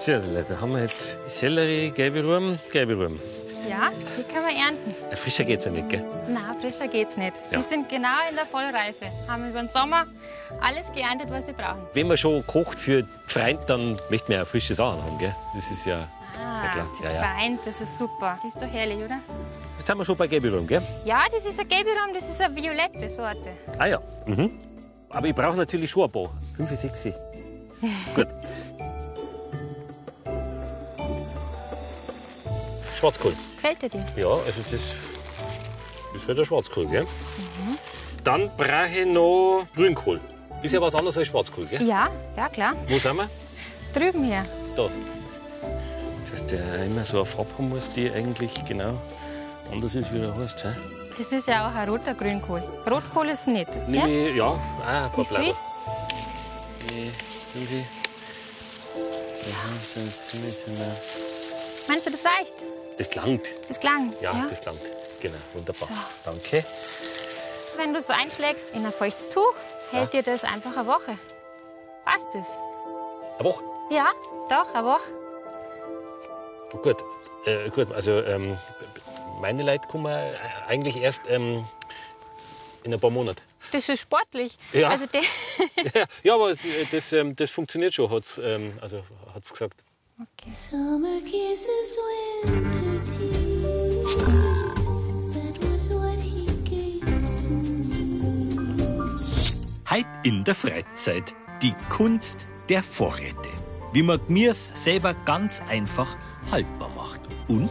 Sehr, sehr lecker. Da haben wir jetzt Sellerie, gelbe Rüben, gelbe Rüben. Ja, die können wir ernten. Frischer geht's ja nicht, gell? Na, frischer geht's nicht. Ja. Die sind genau in der Vollreife. Haben über den Sommer alles geerntet, was sie brauchen. Wenn man schon kocht für Freund, dann möchte man ja frische Sachen haben, gell? Das ist ja Ah, sehr klar. Ja, ja. Das ist super. Die ist doch herrlich, oder? Jetzt sind wir schon bei gelbe Rüben, gell? Ja, das ist ein gelbe Raum, das ist eine violette Sorte. Ah ja. Mhm. Aber ich brauche natürlich schon ein paar. Fünf, sechs. Gut. Schwarzkohl. Gefällt dir die? Ja, also das ist halt der Schwarzkohl, gell? Dann brauche ich noch Grünkohl. Ist ja was anderes als Schwarzkohl, gell? Ja, ja klar. Wo sind wir? Drüben hier. Da. Das heißt, der immer so eine Farbe haben muss, die eigentlich genau anders ist, wie er heißt. Hä? Das ist ja auch ein roter Grünkohl. Rotkohl ist nicht. Ja? Nehme ich, ja, ah, ein paar? Blätter. Nee, Sehen Sie? Ja, ist ziemlich genau. Meinst du, das reicht? Das langt. Das klang. Ja, das langt. Genau, wunderbar. Danke. Wenn du es einschlägst in ein feuchtes Tuch, hält dir das einfach eine Woche. Passt das? Eine Woche. Ja, doch, eine Woche. Gut, äh, gut also ähm, meine Leute kommen eigentlich erst ähm, in ein paar Monaten. Das ist sportlich. Ja. Also ja, ja, aber äh, das, ähm, das funktioniert schon, hat es ähm, also, hat's gesagt. Summer kisses, winter tears. That was what he gave to me. Heute in der Freizeit die Kunst der Vorräte. Wie man Gemüse selber ganz einfach haltbar macht. Und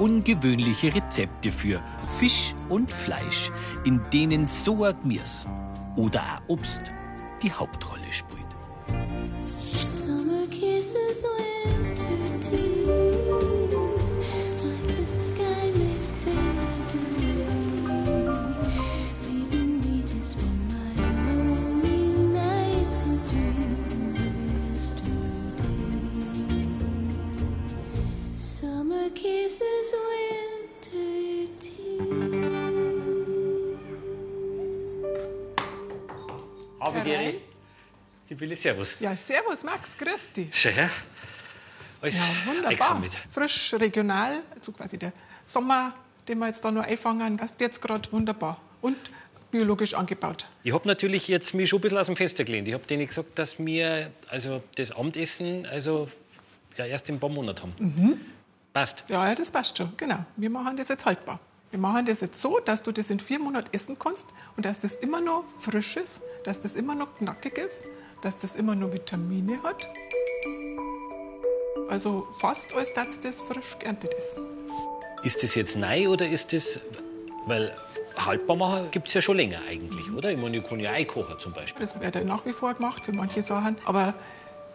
ungewöhnliche Rezepte für Fisch und Fleisch, in denen so ein Gemüse oder auch Obst die Hauptrolle spielt. Sibylle, Servus. Ja, servus Max, grüß dich. Schön, ja? Alles Ja, wunderbar. Frisch, regional, also quasi der Sommer, den wir jetzt da noch einfangen, passt jetzt gerade wunderbar. Und biologisch angebaut. Ich habe natürlich jetzt mich schon ein bisschen aus dem Fenster gelehnt. Ich habe denen gesagt, dass wir also das Abendessen also, ja, erst in ein paar Monaten haben. Mhm. Passt. Ja, ja, das passt schon, genau. Wir machen das jetzt haltbar. Wir machen das jetzt so, dass du das in vier Monaten essen kannst und dass das immer noch frisch ist, dass das immer noch knackig ist, dass das immer noch Vitamine hat. Also fast als dass das frisch geerntet ist. Ist das jetzt neu oder ist das. Weil haltbar machen gibt es ja schon länger eigentlich, oder? Ich meine, ich kann ja Ei kochen zum Beispiel. Das wird ja nach wie vor gemacht für manche Sachen. Aber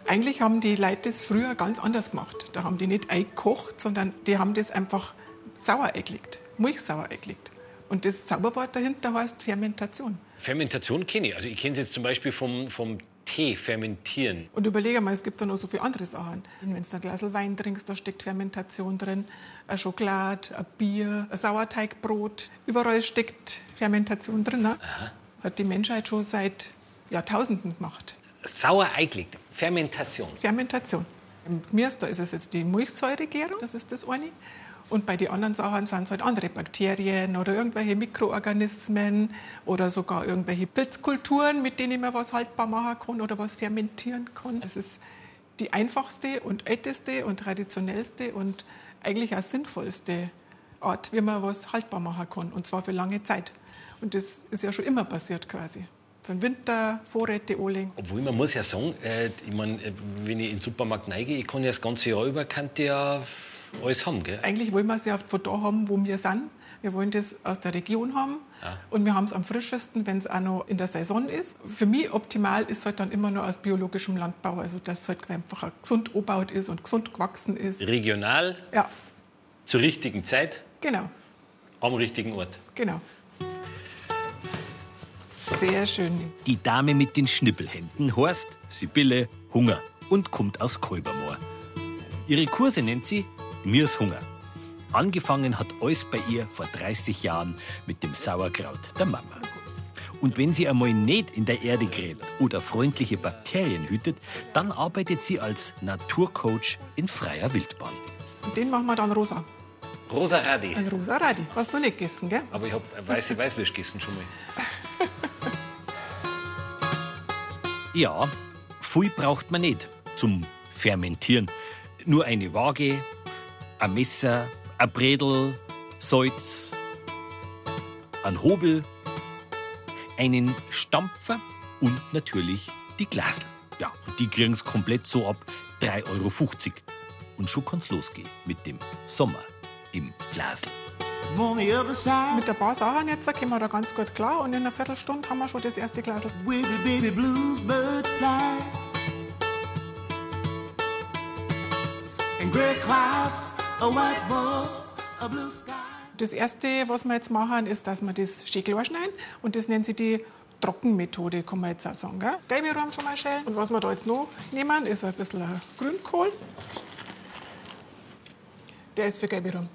eigentlich haben die Leute das früher ganz anders gemacht. Da haben die nicht Ei gekocht, sondern die haben das einfach sauer eingelegt, Milchsauer eingelegt. Und das Zauberwort dahinter heißt Fermentation. Fermentation kenne ich. Also ich kenne es jetzt zum Beispiel vom, vom Tee, fermentieren. Und überlege mal, es gibt da noch so viele andere Sachen. Wenn du ein Glas Wein trinkst, da steckt Fermentation drin. Ein Schokolade, ein Bier, ein Sauerteigbrot. Überall steckt Fermentation drin. Ne? Hat die Menschheit schon seit Jahrtausenden gemacht. Sauer eingelegt. Fermentation. Fermentation. Im da ist es jetzt die Milchsäuregärung, das ist das eine. Und bei den anderen Sachen sind es halt andere Bakterien oder irgendwelche Mikroorganismen oder sogar irgendwelche Pilzkulturen, mit denen man was haltbar machen kann oder was fermentieren kann. Das ist die einfachste und älteste und traditionellste und eigentlich auch sinnvollste Art, wie man was haltbar machen kann. Und zwar für lange Zeit. Und das ist ja schon immer passiert quasi. Für Winter Vorräte anlegen. Obwohl, man muss ja sagen, äh, ich mein, äh, wenn ich in den Supermarkt neige, ich kann ja das ganze Jahr über kann ja alles haben, gell? Eigentlich wollen wir es ja von da haben, wo wir sind. Wir wollen das aus der Region haben. Und wir haben es am frischesten, wenn es auch noch in der Saison ist. Für mich optimal ist halt dann immer nur aus biologischem Landbau. Also, dass es halt einfach gesund angebaut ist und gesund gewachsen ist. Regional, Ja, zur richtigen Zeit, genau, am richtigen Ort. genau. Sehr schön. Die Dame mit den Schnippelhänden heißt Sibylle Hunger und kommt aus Kolbermoor. Ihre Kurse nennt sie Mirs Hunger. Angefangen hat alles bei ihr vor 30 Jahren mit dem Sauerkraut der Mama. Und wenn sie einmal nicht in der Erde gräbt oder freundliche Bakterien hütet, dann arbeitet sie als Naturcoach in freier Wildbahn. Und den machen wir dann rosa. Rosa Radi. Ein rosa Radi. Hast du nicht gegessen, gell? Aber ich habe weiße Weißwürst gegessen schon mal. Ja, viel braucht man nicht zum Fermentieren. Nur eine Waage, ein Messer, ein Bredel, Salz, ein Hobel, einen Stampfer und natürlich die Glasel. Ja, und die kriegen's komplett so ab 3,50 Euro. Und schon kann's losgehen mit dem Sommer im Glasel. Side, Mit ein paar Sachen jetzt kommen wir da ganz gut klar und in einer Viertelstunde haben wir schon das erste Glas. where the baby blues birds fly. And gray clouds, a white boat, a blue sky. Das erste, was wir jetzt machen, ist, dass wir das schön klar schneiden und das nennt sich die Trockenmethode, kann man jetzt auch sagen. Gell? Gelbe Rahm schon mal schälen. Und was wir da jetzt noch nehmen, ist ein bisschen Grünkohl. Der ist für gelbe Rahm.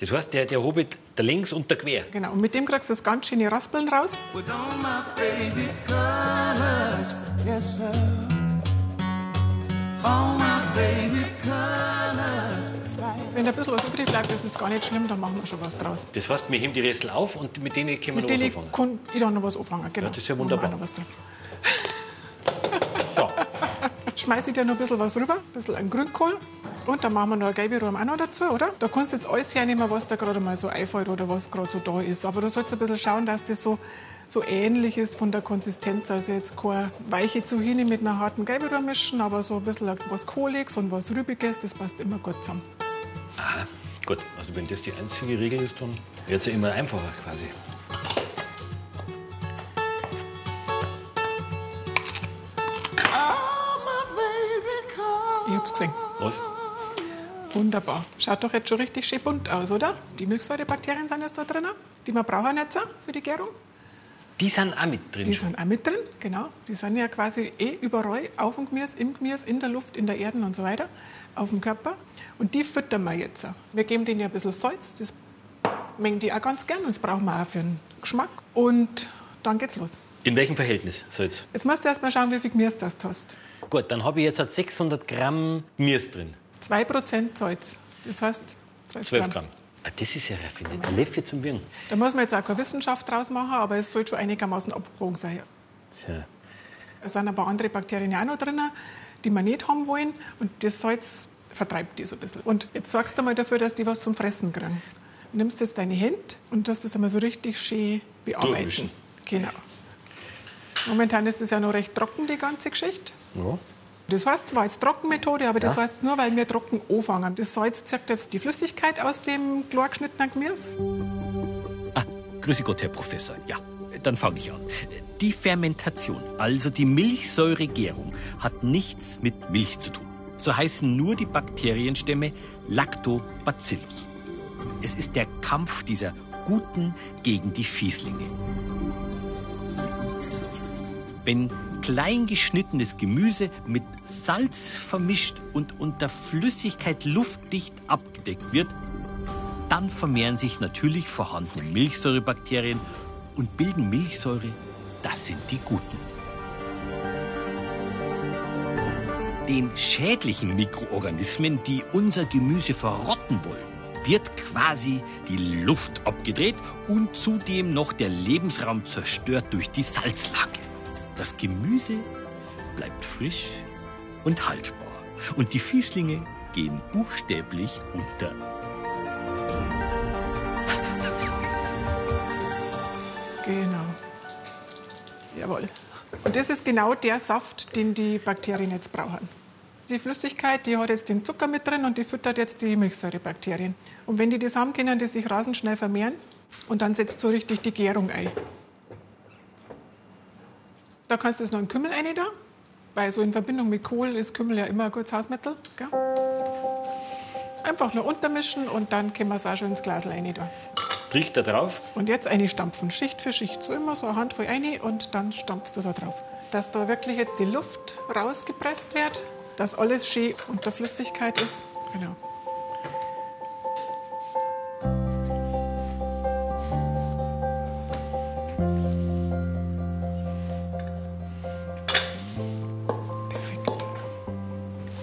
Das heißt, der, der Hobbit, der links und der quer. Genau. Und mit dem kriegst du das ganz schöne Raspeln raus. With all my favorite colors, yes sir. All my favorite colors. Wenn da ein bisschen was übrig bleibt, das ist gar nicht schlimm, dann machen wir schon was draus. Das heißt, wir heben die Restel auf und mit denen können wir Mit noch was anfangen. kann ich dann noch was anfangen. Genau. Ja, das ist ja wunderbar. Noch was drauf. So. Schmeiße ich dir noch ein bisschen was rüber, ein bisschen an Grünkohl. Und dann machen wir noch eine gelbe Rahm auch noch dazu, oder? Da kannst du jetzt alles hernehmen, was da gerade mal so einfällt oder was gerade so da ist. Aber du sollst ein bisschen schauen, dass das so, so ähnlich ist von der Konsistenz. Also jetzt keine weiche Zucchini mit einer harten Gelbe mischen, aber so ein bisschen was Kohliges und was Rübiges, das passt immer gut zusammen. Gut, also wenn das die einzige Regel ist, dann wird es ja immer einfacher quasi. Ich hab's gesehen. Was? Wunderbar. Schaut doch jetzt schon richtig schön bunt aus, oder? Die Milchsäurebakterien sind jetzt da drin, die wir brauchen jetzt auch für die Gärung. Die sind auch mit drin. Die schon. sind auch mit drin, genau. Die sind ja quasi eh überall, auf dem Gemüse, im Gemüse, in der Luft, in der Erde und so weiter, auf dem Körper. Und die füttern wir jetzt. Wir geben denen ja ein bisschen Salz, das mengen die auch ganz gern und das brauchen wir auch für den Geschmack. Und dann geht's los. In welchem Verhältnis? So jetzt. Musst du erst mal schauen, wie viel Gemüse das du hast. Gut, dann habe ich jetzt halt 600 Gramm Gemüse drin. 2% Salz. Das heißt 12, 12 Gramm. Ah, das ist ja raffiniert. Ein Löffel zum Wirren. Da muss man jetzt auch keine Wissenschaft draus machen, aber es sollte schon einigermaßen abgewogen sein. Tja. Es sind ein paar andere Bakterien ja auch noch drin, die wir nicht haben wollen. Und das Salz vertreibt die so ein bisschen. Und jetzt sorgst du mal dafür, dass die was zum Fressen kriegen. Du nimmst jetzt deine Hände und das das einmal so richtig schön bearbeiten. Durchwischen. Genau. Momentan ist das ja noch recht trocken, die ganze Geschichte. Ja. Das heißt zwar jetzt Trockenmethode, aber das heißt nur, weil wir trocken anfangen. Das Salz zirkt jetzt die Flüssigkeit aus dem klar geschnittenen Gemüse. Ah, grüße Gott, Herr Professor. Ja, dann fange ich an. Die Fermentation, also die Milchsäuregärung, hat nichts mit Milch zu tun. So heißen nur die Bakterienstämme Lactobacillus. Es ist der Kampf dieser Guten gegen die Fieslinge. Wenn klein geschnittenes Gemüse mit Salz vermischt und unter Flüssigkeit luftdicht abgedeckt wird, dann vermehren sich natürlich vorhandene Milchsäurebakterien und bilden Milchsäure. Das sind die guten. Den schädlichen Mikroorganismen, die unser Gemüse verrotten wollen, wird quasi die Luft abgedreht und zudem noch der Lebensraum zerstört durch die Salzlake. Das Gemüse bleibt frisch und haltbar und die Fieslinge gehen buchstäblich unter. Genau. Jawohl. Und das ist genau der Saft, den die Bakterien jetzt brauchen. Die Flüssigkeit, die hat jetzt den Zucker mit drin und die füttert jetzt die Milchsäurebakterien. Und wenn die das haben, können die sich rasend schnell vermehren und dann setzt so richtig die Gärung ein. Da kannst du jetzt noch einen Kümmel rein da, weil so in Verbindung mit Kohl ist Kümmel ja immer ein gutes Hausmittel. Gell? Einfach nur untermischen und dann können wir es auch schon ins Glas rein da. Riecht da drauf. Und jetzt einstampfen, Schicht für Schicht. So immer so eine Handvoll rein und dann stampfst du da drauf. Dass da wirklich jetzt die Luft rausgepresst wird, dass alles schön unter Flüssigkeit ist. Genau.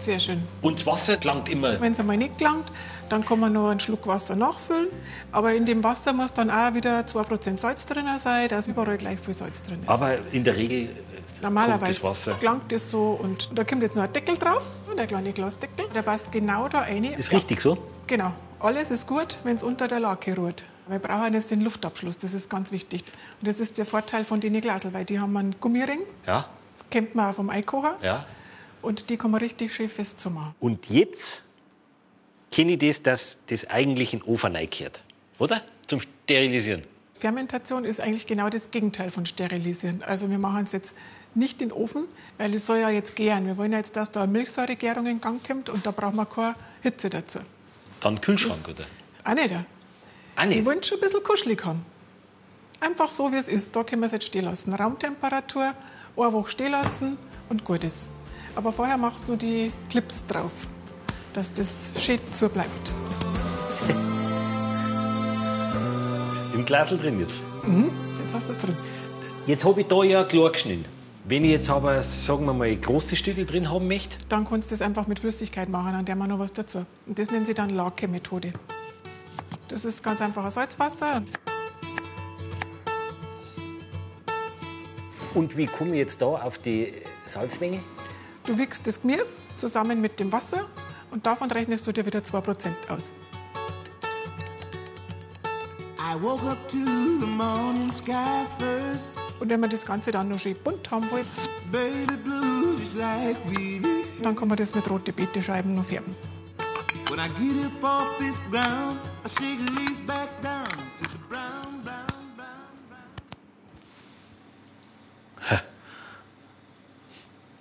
Sehr schön. Und Wasser gelangt immer. Wenn es einmal nicht gelangt, dann kann man noch einen Schluck Wasser nachfüllen. Aber in dem Wasser muss dann auch wieder 2% Salz drin sein, dass überall gleich viel Salz drin ist. Aber in der Regel Normalerweise kommt das es so und da kommt jetzt noch ein Deckel drauf, der kleine Glasdeckel. Der passt genau da rein. Ist richtig so? Genau. Alles ist gut, wenn es unter der Lake ruht. Wir brauchen jetzt den Luftabschluss, das ist ganz wichtig. Und das ist der Vorteil von den Glasel, weil die haben einen Gummiring, Ja. das kennt man auch vom Einkochen. Ja. Und die kann man richtig schön festzumachen. Und jetzt kenne ich das, dass das eigentlich in den Ofen reingehört. Oder? Zum Sterilisieren. Fermentation ist eigentlich genau das Gegenteil von Sterilisieren. Also wir machen es jetzt nicht in den Ofen, weil es soll ja jetzt gären. Wir wollen ja jetzt, dass da eine Milchsäuregärung in Gang kommt und da brauchen wir keine Hitze dazu. Dann Kühlschrank, oder? Auch nicht. Die nicht. wollen schon ein bisschen kuschelig haben. Einfach so, wie es ist. Da können wir es jetzt stehen lassen. Raumtemperatur, eine Woche stehen lassen und gut ist. Aber vorher machst du nur die Clips drauf, dass das schön zu bleibt. Im Glasel drin jetzt. Jetzt hast du es drin. Jetzt habe ich da ja klar geschnitten. Wenn ich jetzt aber, sagen wir mal, große Stücke drin haben möchte, Dann kannst du es einfach mit Flüssigkeit machen, an der man noch was dazu. Und das nennen sie dann Lake-Methode. Das ist ganz einfaches Salzwasser. Und wie komme ich jetzt da auf die Salzmenge? Du wickst das Gemüse zusammen mit dem Wasser und davon rechnest du dir wieder 2% aus. I woke up to the morning sky first. Und wenn man das Ganze dann noch schön bunt haben will, dann kann man das mit rote Beetescheiben noch färben.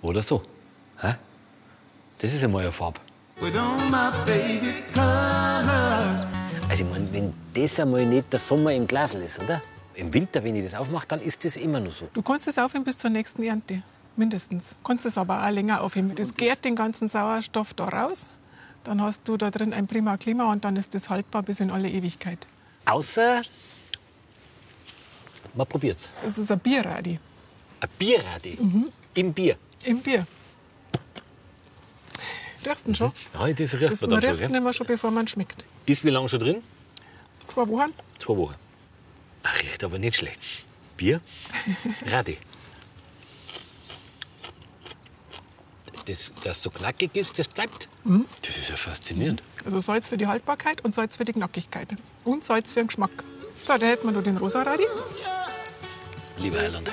Oder so. Hä? Das ist einmal eine Farbe. Also, ich mein, wenn das einmal nicht der Sommer im Glasl ist, oder? Im Winter, wenn ich das aufmache, dann ist das immer noch so. Du kannst es aufheben bis zur nächsten Ernte, mindestens. Kannst es aber auch länger aufheben. Das gärt den ganzen Sauerstoff da raus. Dann hast du da drin ein prima Klima und dann ist das haltbar bis in alle Ewigkeit. Außer, man probiert's. Das ist ein Bierradi Ein Bierradi im Bier. im Bier. Ihn schon? Ja, das riecht Das man dann riecht schon, immer schon, bevor man schmeckt. Ist wie lange schon drin? Zwei Wochen. Zwei Wochen. Ach, riecht aber nicht schlecht. Bier, Radi. Das, das so knackig ist, das bleibt. Das ist ja faszinierend. Also Salz für die Haltbarkeit und Salz für die Knackigkeit. Und Salz für den Geschmack. So, da hätten wir noch den Rosaradi. Lieber Heiland,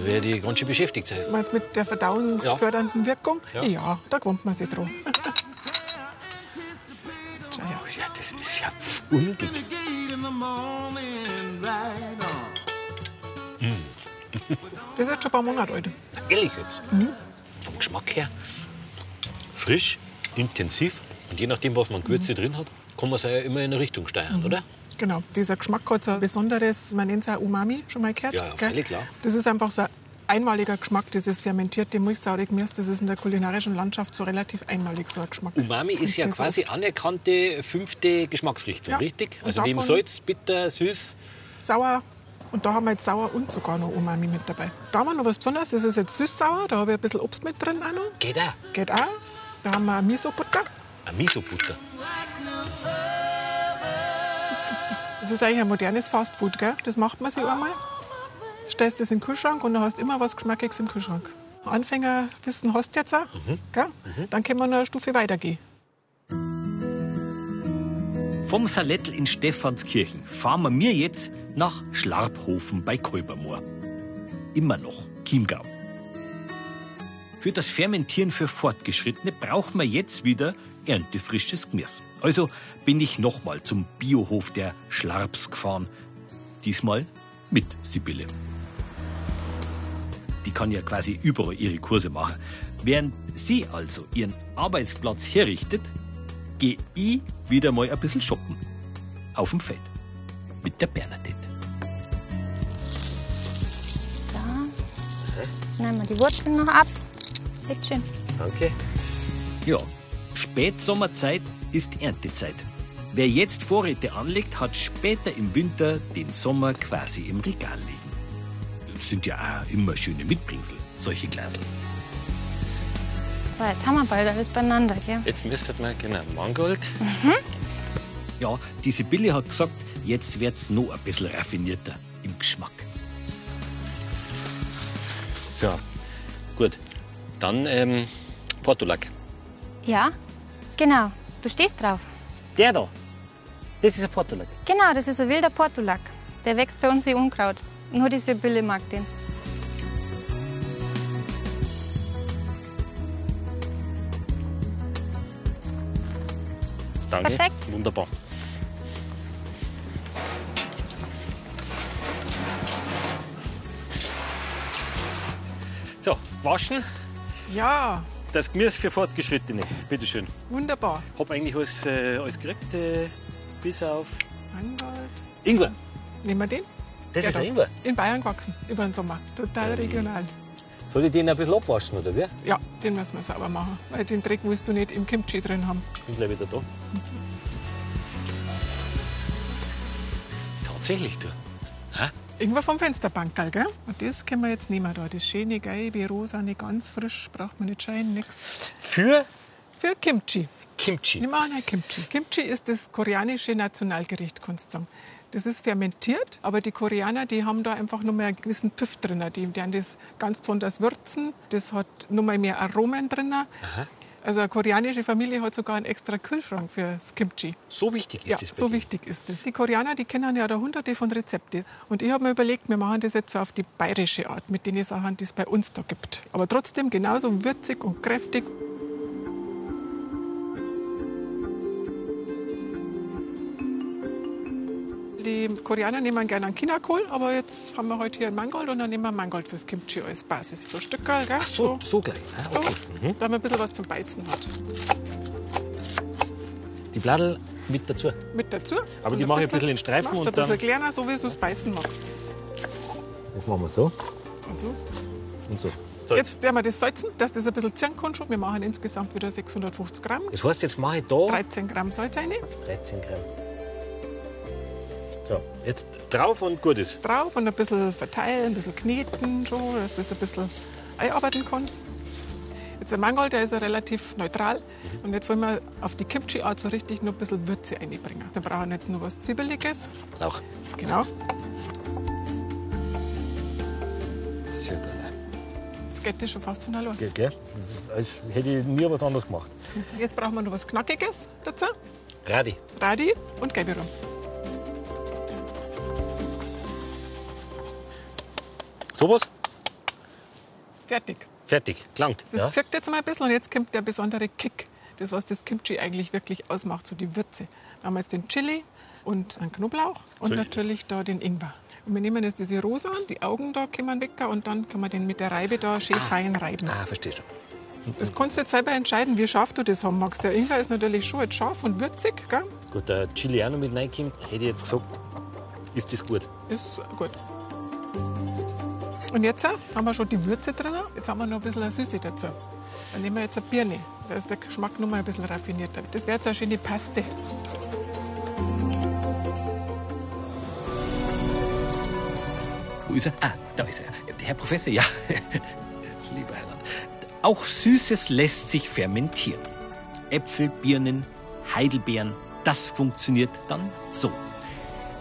da werde ich ganz schön beschäftigt sein. Meinst mit der verdauungsfördernden Wirkung? Ja. Ja. da gewöhnt man sich. Schau her. Ja, das ist ja morning, right on. Das ist jetzt schon ein paar Monate alt. Ehrlich jetzt. Vom Geschmack her. Frisch, intensiv. Und je nachdem, was man Gewürze drin hat, kann man es ja immer in eine Richtung steuern, oder? Genau, dieser Geschmack hat so ein besonderes, man nennt es auch Umami, schon mal gehört? Ja, völlig klar. Das ist einfach so ein einmaliger Geschmack, dieses fermentierte Milchsauergemüse. Das ist in der kulinarischen Landschaft so relativ einmalig, so ein Geschmack. Umami ist ja nicht so quasi anerkannte fünfte Geschmacksrichtung, Ja. richtig? Also neben Salz, bitter, süß. Sauer und da haben wir jetzt sauer und sogar noch Umami mit dabei. Da haben wir noch was Besonderes, das ist jetzt süß-sauer, da habe ich ein bisschen Obst mit drin auch noch. Geht auch. Geht auch. Da haben wir Miso-Butter. Miso-Butter. Das ist eigentlich ein modernes Fastfood, gell? Das macht man sich einmal. Stellst das in den Kühlschrank und dann hast du immer was Geschmackiges im Kühlschrank. Anfänger wissen hast du jetzt auch, gell? Dann können wir noch eine Stufe weitergehen. Vom Salettel in Stephanskirchen fahren wir mir jetzt nach Schlarphofen bei Kolbermoor. Immer noch Chiemgau. Für das Fermentieren für Fortgeschrittene braucht man jetzt wieder erntefrisches Gemüse. Also bin ich nochmal zum Biohof der Schlarps gefahren. Diesmal mit Sibylle. Die kann ja quasi überall ihre Kurse machen. Während sie also ihren Arbeitsplatz herrichtet, gehe ich wieder mal ein bisschen shoppen. Auf dem Feld. Mit der Bernadette. So. Jetzt nehmen wir die Wurzeln noch ab. Bitte schön. Danke. Ja, Spätsommerzeit ist Erntezeit. Wer jetzt Vorräte anlegt, hat später im Winter den Sommer quasi im Regal liegen. Das sind ja auch immer schöne Mitbringsel, solche Glasel. So, jetzt haben wir bald alles beieinander, gell? Jetzt müsstet man, genau, Mangold. Ja, die Sibylle hat gesagt, jetzt wird's noch ein bisschen raffinierter im Geschmack. So, gut. Dann ähm, Portulak. Ja, genau. Du stehst drauf. Der da, das ist ein Portulak. Genau, das ist ein wilder Portulak. Der wächst bei uns wie Unkraut. Nur die Sibylle mag den. Danke. Perfekt. Wunderbar. So, waschen. Ja, Das Gemüse für Fortgeschrittene. Bitte schön. wunderbar. Hab eigentlich alles, äh, alles gekriegt, äh, bis auf Mangold. Ingwer. Nehmen wir den? Das Ja, ist ein Ingwer. In Bayern gewachsen, über den Sommer. Total regional. Soll ich den ein bisschen abwaschen, oder wie? Ja, den müssen wir sauber machen, weil den Dreck willst du nicht im Kimchi drin haben. Sind gleich wieder da. Tatsächlich, du. Irgendwo vom Fensterbankerl, gell? Und das können wir jetzt nehmen da. Das schöne, gelbe, rosane, ganz frisch, braucht man nicht scheinen, nix. Für Für Kimchi. Kimchi. Wir machen ein Kimchi. Kimchi ist das koreanische Nationalgericht, kannst du sagen. Das ist fermentiert, aber die Koreaner, die haben da einfach nur mehr einen gewissen Pfiff drin. Die, die haben das ganz besonders würzen. Das hat nur mal mehr Aromen drin. Also eine koreanische Familie hat sogar einen extra Kühlschrank für das Kimchi. So wichtig ist Ja, das so dir. wichtig ist das. Die Koreaner, die kennen ja da hunderte von Rezepten. Und ich habe mir überlegt, wir machen das jetzt so auf die bayerische Art, mit den Sachen, die es bei uns da gibt. Aber trotzdem genauso würzig und kräftig. Die Koreaner nehmen gerne einen Chinakohl, aber jetzt haben wir heute hier einen Mangold und dann nehmen wir Mangold fürs Kimchi als Basis. So Stückerl, gell? So, so gleich. So, okay. da man ein bisschen was zum Beißen hat. Die Bladel mit dazu. Mit dazu. Aber die mache ich ein bisschen in Streifen machst und ein bisschen dann- kleiner, so wie du es beißen magst. Das machen wir so Und so. und so. so Jetzt werden wir das salzen, dass das ein bisschen ziehen kann schon. Wir machen insgesamt wieder 650 Gramm. Das heißt, jetzt mache ich da 13 Gramm Salz rein. 13 Gramm. Jetzt drauf und gut ist. Drauf und ein bisschen verteilen, ein bisschen kneten, so, dass das ein bisschen einarbeiten kann. Jetzt der Mangold, der ist ja relativ neutral. Mhm. Und jetzt wollen wir auf die Kimchi-Art so richtig noch ein bisschen Würze einbringen. Dann brauchen wir jetzt noch was Zwiebeliges. Lauch. Genau. Sehr gut. Das geht schon fast von allein. Gell, gell? Als hätte ich nie was anderes gemacht. Jetzt brauchen wir noch was Knackiges dazu. Radi. Radi und gelbe Rum. Sowas? Fertig. Fertig. Klangt. Das Ja? zirkt jetzt mal ein bisschen und jetzt kommt der besondere Kick. Das, was das Kimchi eigentlich wirklich ausmacht, so die Würze. Da haben wir jetzt den Chili und einen Knoblauch und So. natürlich da den Ingwer. Und wir nehmen jetzt diese Rosa, die Augen da kommen weg und dann kann man den mit der Reibe da schön fein reiben. Ah, verstehe schon. Das kannst du jetzt selber entscheiden, wie scharf du das haben magst. Der Ingwer ist natürlich schon jetzt scharf und würzig, gell? Gut, der Chili auch noch mit reinkommt, hätte ich jetzt gesagt, ist das gut. Ist gut. Und jetzt haben wir schon die Würze drin. Jetzt haben wir noch ein bisschen Süße dazu. Dann nehmen wir jetzt eine Birne. Da ist der Geschmack noch mal ein bisschen raffinierter. Das wäre jetzt eine schöne Paste. Wo ist er? Ah, da ist er. Herr Professor, ja. Lieber Herr Land. Auch Süßes lässt sich fermentieren. Äpfel, Birnen, Heidelbeeren, das funktioniert dann so.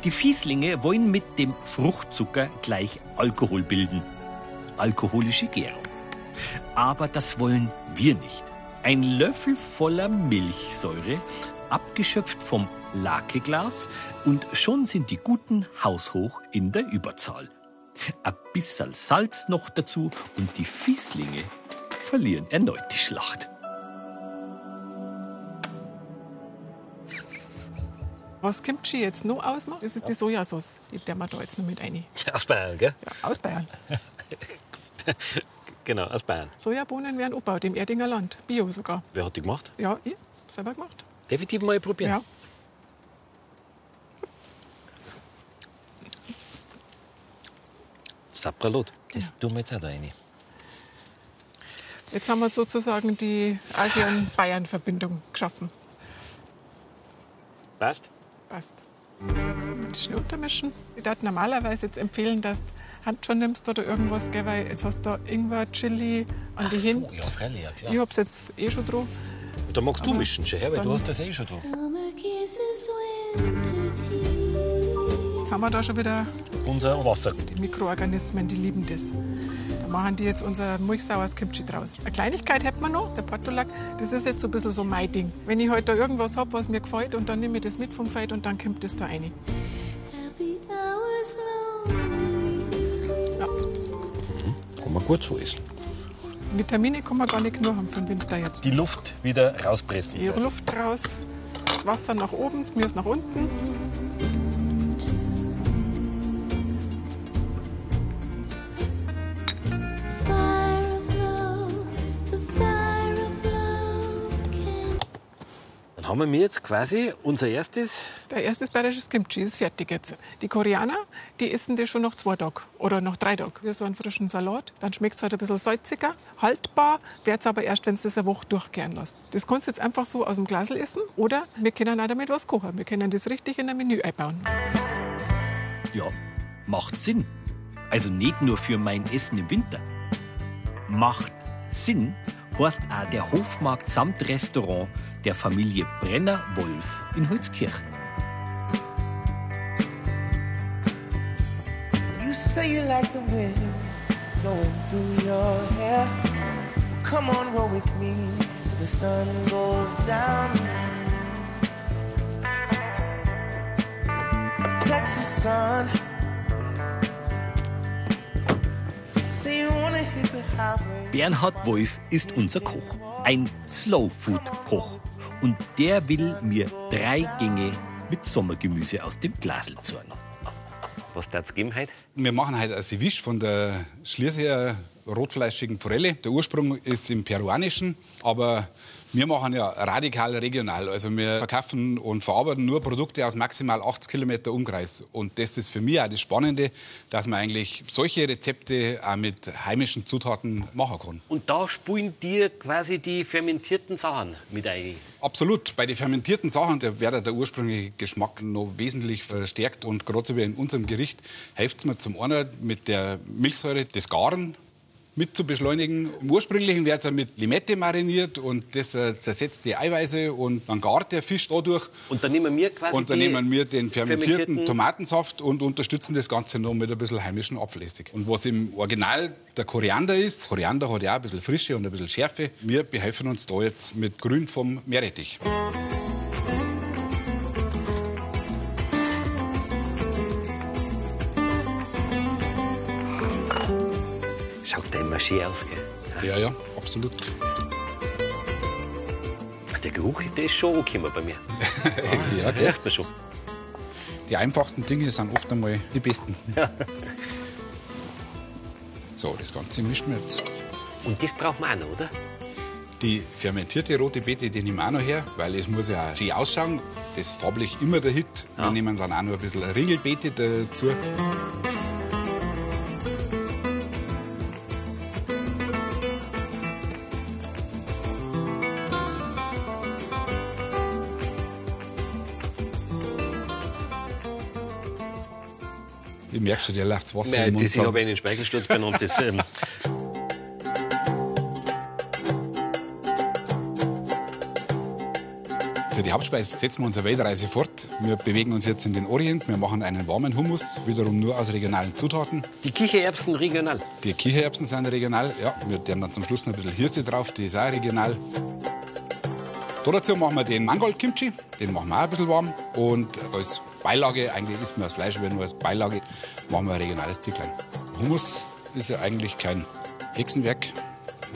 Die Fieslinge wollen mit dem Fruchtzucker gleich Alkohol bilden. Alkoholische Gärung. Aber das wollen wir nicht. Ein Löffel voller Milchsäure, abgeschöpft vom Lakeglas und schon sind die Guten haushoch in der Überzahl. Ein bisschen Salz noch dazu und die Fieslinge verlieren erneut die Schlacht. Was Kimchi jetzt noch ausmacht, das ist die Sojasauce. Die der wir da jetzt noch mit rein. Aus Bayern, gell? Ja, aus Bayern. Genau, aus Bayern. Sojabohnen werden angebaut im Erdinger Land. Bio sogar. Wer hat die gemacht? Ja, ich. Selber gemacht. Definitiv mal probieren. Ja. Sapralot. Das tun wir jetzt auch da rein. Jetzt haben wir sozusagen die Asien-Bayern-Verbindung geschaffen. Passt? Passt. Die untermischen. Ich würde normalerweise jetzt empfehlen, dass du Hand schon nimmst oder irgendwas, gell, weil jetzt hast du da Ingwer, Chili an die so, Hände. ja, freilich, ja klar. Ich hab's jetzt eh schon drauf. Da magst du Aber mischen, schon weil du hast das eh schon tea. Jetzt haben wir da schon wieder Unser Wasser. die Mikroorganismen, die lieben das. Machen die jetzt unser milchsauers Kimchi draus. Eine Kleinigkeit hätten wir noch, der Portulak. Das ist jetzt so ein bisschen so mein Ding. Wenn ich heute da irgendwas hab, was mir gefällt, und dann nehme ich das mit vom Feld und dann kommt das da rein. Happy hours lonely. Ja. Kann man gut so essen. Vitamine kann man gar nicht genug haben für den Winter jetzt. Die Luft wieder rauspressen. Die Luft raus, das Wasser nach oben, das Gemüse nach unten. Haben wir jetzt quasi unser erstes. Der erste bayerisches Kimchi ist fertig jetzt. Die Koreaner, die essen das schon nach zwei Tagen oder nach drei Tagen. Wir so einen frischen Salat. Dann schmeckt es halt ein bisschen salziger, haltbar. Wird aber erst, wenn es das eine Woche durchgären lässt. Das kannst du jetzt einfach so aus dem Glasel essen. Oder wir können auch damit was kochen. Wir können das richtig in ein Menü einbauen. Ja, macht Sinn. Also nicht nur für mein Essen im Winter. Macht Sinn heißt auch der Hofmarkt samt Restaurant der Familie Brenner-Wolf in Holzkirchen. You say you like the wind blowing through your hair. Come on, roll with me till the sun goes down. Texas sun. Bernhard Wolf ist unser Koch. Ein Slow-Food-Koch. Und der will mir drei Gänge mit Sommergemüse aus dem Glasl zeigen. Was darf es geben heute? Wir machen heute ein Ceviche von der Schlierseer rotfleischigen Forelle. Der Ursprung ist im Peruanischen, aber wir machen ja radikal regional. Also wir verkaufen und verarbeiten nur Produkte aus maximal 80 Kilometer Umkreis. Und das ist für mich auch das Spannende, dass man eigentlich solche Rezepte auch mit heimischen Zutaten machen kann. Und da spulen dir quasi die fermentierten Sachen mit ein. Absolut. Bei den fermentierten Sachen da wird der ursprüngliche Geschmack noch wesentlich verstärkt. Und gerade so wie in unserem Gericht hilft es mir zum einen mit der Milchsäure das Garen mit zu beschleunigen. Im ursprünglichen wird es mit Limette mariniert und das äh, zersetzt die Eiweiße und dann gart der Fisch dadurch. Und dann nehmen wir quasi Und dann nehmen wir den fermentierten fermentierten- Tomatensaft und unterstützen das Ganze noch mit ein bisschen heimischen Apfelessig. Und was im Original der Koriander ist, Koriander hat ja auch ein bisschen Frische und ein bisschen Schärfe. Wir behelfen uns da jetzt mit Grün vom Meerrettich. Schaut da immer schön aus, gell? Ja, ja, absolut. Der Geruch, der ist schon angekommen bei mir. ja, Der riecht man schon. Die einfachsten Dinge sind oft einmal die besten. So, das Ganze mischen wir jetzt. Und das braucht man auch noch, oder? Die fermentierte rote Beete, die nehmen wir auch noch her, weil es muss ja schön ausschauen. Das ist farblich immer der Hit. Wir nehmen dann auch noch ein bisschen Ringelbeete dazu. Merke schon, dir läuft das Wasser Nein, im Mund. das, ich habe einen Speichelsturz benannt. Das, ähm, Für die Hauptspeise setzen wir unsere Weltreise fort. Wir bewegen uns jetzt in den Orient. Wir machen einen warmen Hummus, wiederum nur aus regionalen Zutaten. die Kichererbsen regional. Die Kichererbsen sind regional. Ja, wir haben dann zum Schluss noch ein bisschen Hirse drauf, die ist auch regional. Da dazu machen wir den Mangold-Kimchi, den machen wir auch ein bisschen warm. Und als Beilage, eigentlich isst man das Fleisch, aber nur als Beilage, machen wir ein regionales Zicklein. Hummus ist ja eigentlich kein Hexenwerk.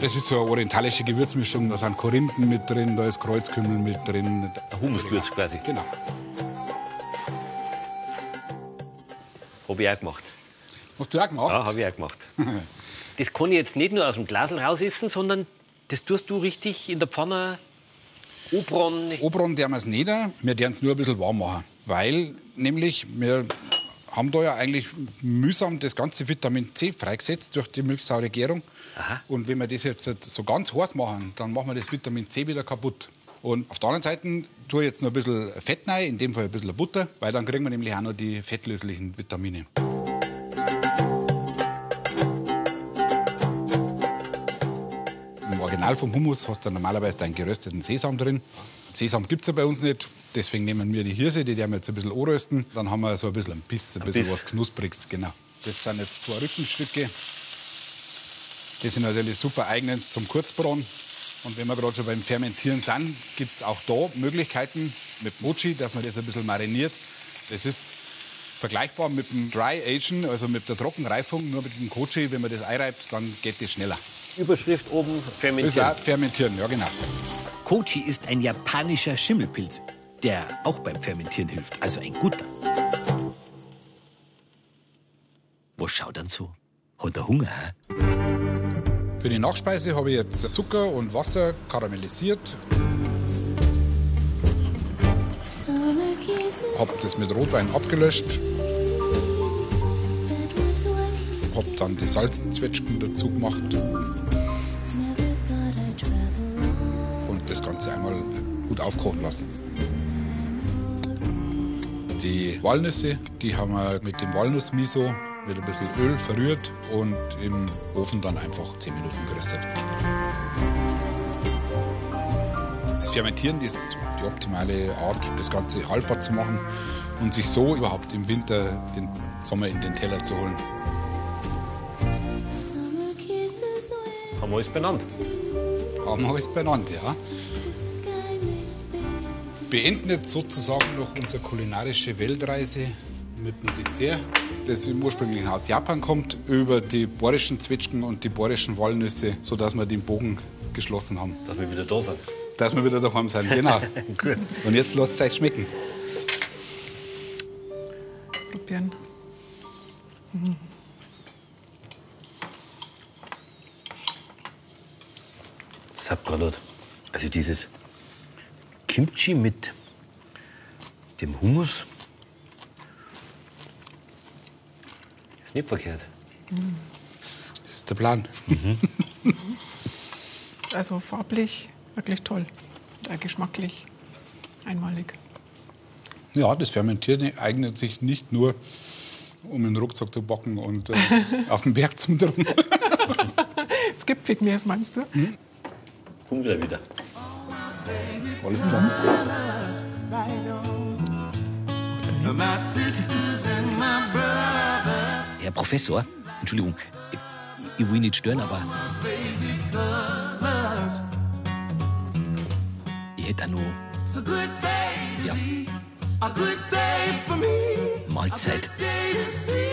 Das ist so eine orientalische Gewürzmischung. Da sind Korinthen mit drin, da ist Kreuzkümmel mit drin. Hummusgewürz quasi. Genau. Habe ich auch gemacht. Hast du auch gemacht? Ja, habe ich auch gemacht. Das kann ich jetzt nicht nur aus dem Glasl rausessen, sondern das tust du richtig in der Pfanne obron. Obron der wir es nicht, wir werden es nur ein bisschen warm machen. Weil nämlich wir haben da ja eigentlich mühsam das ganze Vitamin C freigesetzt durch die milchsaure Gärung. Aha. Und wenn wir das jetzt so ganz heiß machen, dann machen wir das Vitamin C wieder kaputt. Und auf der anderen Seite tue ich jetzt noch ein bisschen Fett rein, in dem Fall ein bisschen Butter, weil dann kriegen wir nämlich auch noch die fettlöslichen Vitamine. Original vom Hummus hast du normalerweise deinen gerösteten Sesam drin. Sesam gibt es ja bei uns nicht. Deswegen nehmen wir die Hirse, die werden wir jetzt ein bisschen anrösten. Dann haben wir so ein bisschen einen Biss, ein bisschen Biss. was Knuspriges. Genau. Das sind jetzt zwei Rückenstücke. Die sind natürlich super eignet zum Kurzbraten. Und wenn wir gerade schon beim Fermentieren sind, gibt es auch da Möglichkeiten mit Mochi, dass man das ein bisschen mariniert. Das ist vergleichbar mit dem Dry Aging, also mit der Trockenreifung. Nur mit dem Kochi, wenn man das einreibt, dann geht das schneller. Überschrift oben, Das ist fermentieren. auch Fermentieren, ja genau. Kochi ist ein japanischer Schimmelpilz, der auch beim Fermentieren hilft. Also ein guter. Was schaut dann so? Hat er Hunger, hä? Für die Nachspeise habe ich jetzt Zucker und Wasser karamellisiert. Habe das mit Rotwein abgelöscht. Habe dann die Salzenzwetschgen dazu gemacht Ganze einmal gut aufkochen lassen. Die Walnüsse, die haben wir mit dem Walnussmiso mit ein bisschen Öl verrührt und im Ofen dann einfach 10 Minuten geröstet. Das Fermentieren ist die optimale Art, das Ganze haltbar zu machen und sich so überhaupt im Winter den Sommer in den Teller zu holen. Haben wir alles benannt. Haben wir alles benannt, ja. Beenden jetzt sozusagen noch unsere kulinarische Weltreise mit dem Dessert, das im ursprünglichen aus Japan kommt, über die bohrischen Zwetschgen und die bohrischen Walnüsse, sodass wir den Bogen geschlossen haben. Dass wir wieder da sind. Dass wir wieder daheim sind, genau. Gut. Und jetzt lasst es euch schmecken. Probieren. Sapperlot. Also dieses Kimchi mit dem Hummus ist nicht verkehrt. Das ist der Plan. Also farblich wirklich toll. Und auch geschmacklich einmalig. Ja, das Fermentieren eignet sich nicht nur, um in den Rucksack zu backen und äh, auf den Berg zu drücken. Es gibt Pygmäus, meinst du? Kommt wieder wieder. Alles klar. My sisters and my brothers, Herr Professor, Entschuldigung, ich, ich will nicht stören, aber ich hätte auch noch it's a good day, ja, a good day for me. Mahlzeit. Day to see